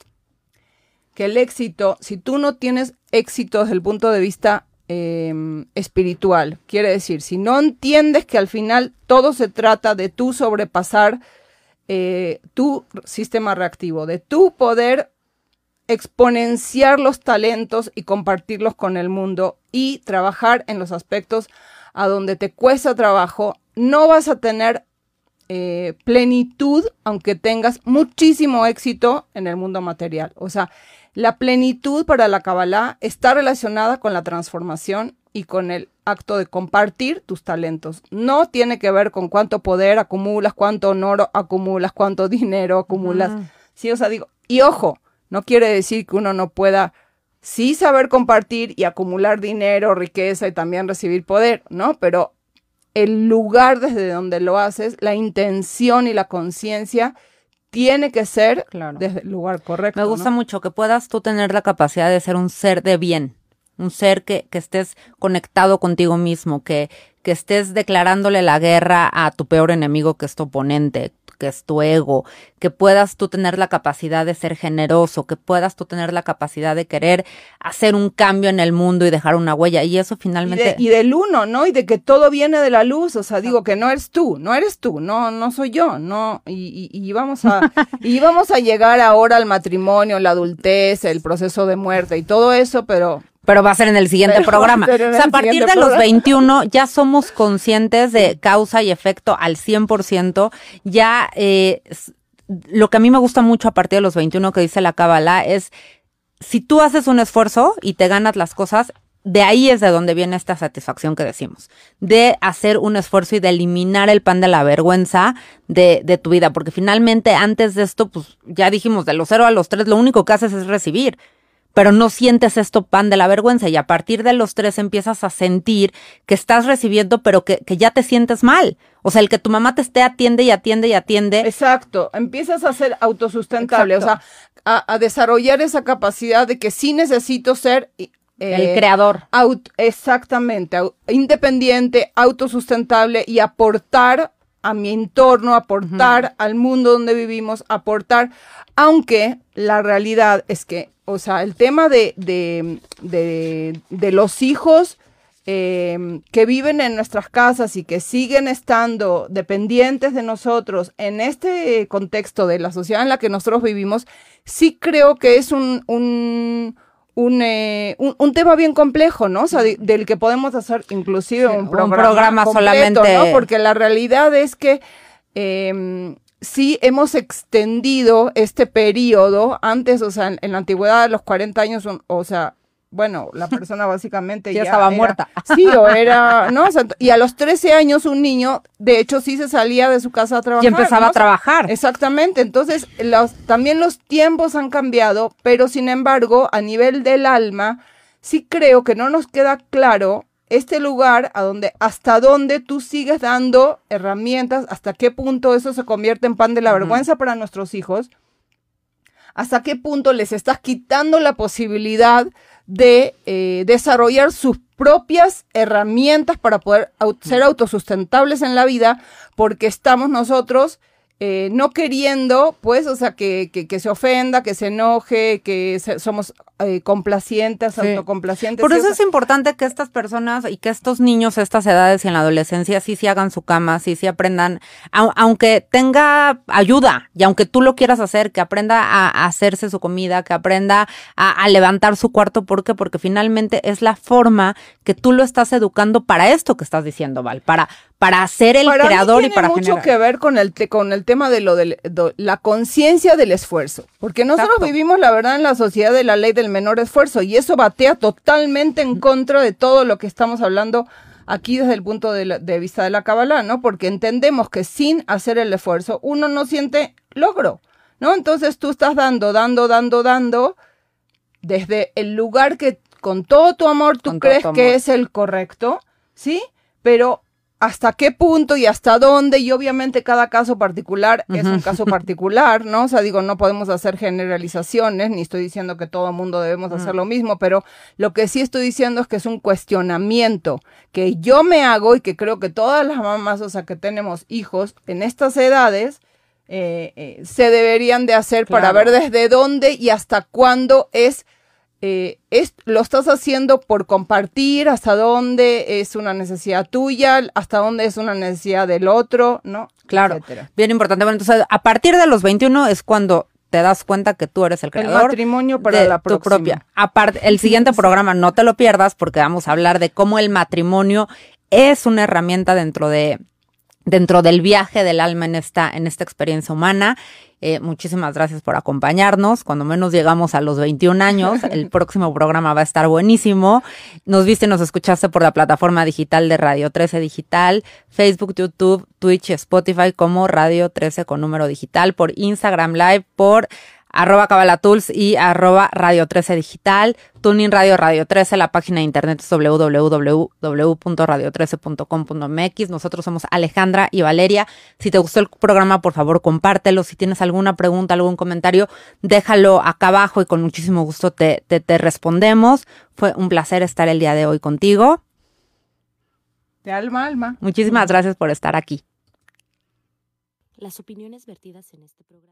Que el éxito, si tú no tienes éxito desde el punto de vista em, espiritual, quiere decir, si no entiendes que al final todo se trata de tú sobrepasar eh, tu sistema reactivo, de tu poder exponenciar los talentos y compartirlos con el mundo y trabajar en los aspectos a donde te cuesta trabajo, no vas a tener eh, plenitud aunque tengas muchísimo éxito en el mundo material. O sea, la plenitud para la Kabbalah está relacionada con la transformación y con el acto de compartir tus talentos. No tiene que ver con cuánto poder acumulas, cuánto honor acumulas, cuánto dinero acumulas. Sí, o sea, digo, y ojo, no quiere decir que uno no pueda sí saber compartir y acumular dinero, riqueza y también recibir poder, ¿no? Pero el lugar desde donde lo haces, la intención y la conciencia tiene que ser desde el lugar correcto. Me gusta mucho que puedas tú tener la capacidad de ser un ser de bien, un ser que, que estés conectado contigo mismo, que, que estés declarándole la guerra a tu peor enemigo que es tu oponente, que es tu ego, que puedas tú tener la capacidad de ser generoso, que puedas tú tener la capacidad de querer hacer un cambio en el mundo y dejar una huella. Y eso finalmente... Y, del uno, ¿no? Y de que todo viene de la luz, o sea, digo que no eres tú, no eres tú, no, no soy yo, no. Y, y, vamos a, (laughs) y vamos a llegar ahora al matrimonio, la adultez, el proceso de muerte y todo eso, pero pero va a ser en el siguiente programa. o sea, a partir de los 21 ya somos conscientes de causa y efecto al 100%. Ya eh, lo que a mí me gusta mucho a partir de los 21 que dice la Kabbalah es, si tú haces un esfuerzo y te ganas las cosas, de ahí es de donde viene esta satisfacción que decimos, de hacer un esfuerzo y de eliminar el pan de la vergüenza de, de tu vida, porque finalmente antes de esto, pues ya dijimos, de los 0 a los 3, lo único que haces es recibir pero no sientes esto pan de la vergüenza y a partir de los tres empiezas a sentir que estás recibiendo, pero que, que, ya te sientes mal. O sea, el que tu mamá te esté atiende y atiende y atiende. Exacto, empiezas a ser autosustentable, o sea, a, desarrollar esa capacidad de que sí necesito ser... Eh, el creador. exactamente, independiente, autosustentable y aportar a mi entorno, aportar al mundo donde vivimos, aportar, aunque la realidad es que o sea, el tema de, de, los hijos em, que viven en nuestras casas y que siguen estando dependientes de nosotros en este contexto de la sociedad en la que nosotros vivimos, sí creo que es un, un, un, eh, tema bien complejo, ¿no? O sea, del que podemos hacer inclusive un, programa, solamente. ¿no? Porque la realidad es que eh, sí hemos extendido este periodo, antes, o sea, en, la antigüedad los 40 años, o, sea, bueno, la persona (laughs) básicamente ya, estaba muerta. Sí, o era, ¿no? y a los 13 años un niño, de hecho, sí se salía de su casa a trabajar. Y empezaba a trabajar. Exactamente, entonces los, también los tiempos han cambiado, pero sin embargo, a nivel del alma, sí creo que no nos queda claro este lugar a donde hasta dónde tú sigues dando herramientas, hasta qué punto eso se convierte en pan de la vergüenza para nuestros hijos, hasta qué punto les estás quitando la posibilidad de eh, desarrollar sus propias herramientas para poder ser autosustentables en la vida, porque estamos nosotros eh, no queriendo, pues, o sea, que, que, se ofenda, que se enoje, que somos eh, complacientes, autocomplacientes. Por eso es importante que estas personas y que estos niños, estas edades y en la adolescencia, sí, sí hagan su cama, sí, sí aprendan, aunque tenga ayuda y aunque tú lo quieras hacer, que aprenda a, hacerse su comida, que aprenda a, levantar su cuarto, ¿por qué? Porque finalmente es la forma que tú lo estás educando para esto que estás diciendo, Val, para para ser el creador y para tiene mucho que ver con el con el tema de lo de, la conciencia del esfuerzo, porque nosotros vivimos la verdad en la sociedad de la ley del menor esfuerzo y eso batea totalmente en contra de todo lo que estamos hablando aquí desde el punto de, de vista de la Kabbalah, ¿no? Porque entendemos que sin hacer el esfuerzo uno no siente logro, ¿no? Entonces tú estás dando, dando, dando, dando desde el lugar que con todo tu amor tú crees que es el correcto, ¿sí? Pero hasta qué punto y hasta dónde, y obviamente cada caso particular es un caso (laughs) particular, ¿no? O sea, digo, no podemos hacer generalizaciones, ni estoy diciendo que todo el mundo debemos hacer lo mismo, pero lo que sí estoy diciendo es que es un cuestionamiento que yo me hago y que creo que todas las mamás, o sea, que tenemos hijos en estas edades, eh, eh, se deberían de hacer para ver desde dónde y hasta cuándo es eh, es, lo estás haciendo por compartir, hasta dónde es una necesidad tuya, hasta dónde es una necesidad del otro, ¿no? Claro, bien importante. Bueno, entonces, a partir de los 21 es cuando te das cuenta que tú eres el creador. El matrimonio para la tu propia. Aparte, el siguiente programa no te lo pierdas porque vamos a hablar de cómo el matrimonio es una herramienta dentro de dentro del viaje del alma en esta, en esta experiencia humana. Eh, muchísimas gracias por acompañarnos. Cuando menos llegamos a los 21 años, (laughs) el próximo programa va a estar buenísimo. Nos viste y nos escuchaste por la plataforma digital de Radio 13 Digital, Facebook, YouTube, Twitch, Spotify como Radio 13 con número digital, por Instagram Live, por arroba Cabalatools y arroba Radio 13 Digital, Tuning Radio Radio 13, la página de internet es www.radio13.com.mx. Nosotros somos Alejandra y Valeria. Si te gustó el programa, por favor, compártelo. Si tienes alguna pregunta, algún comentario, déjalo acá abajo y con muchísimo gusto te, te, te respondemos. Fue un placer estar el día de hoy contigo. De alma alma. Muchísimas gracias por estar aquí. Las opiniones vertidas en este programa.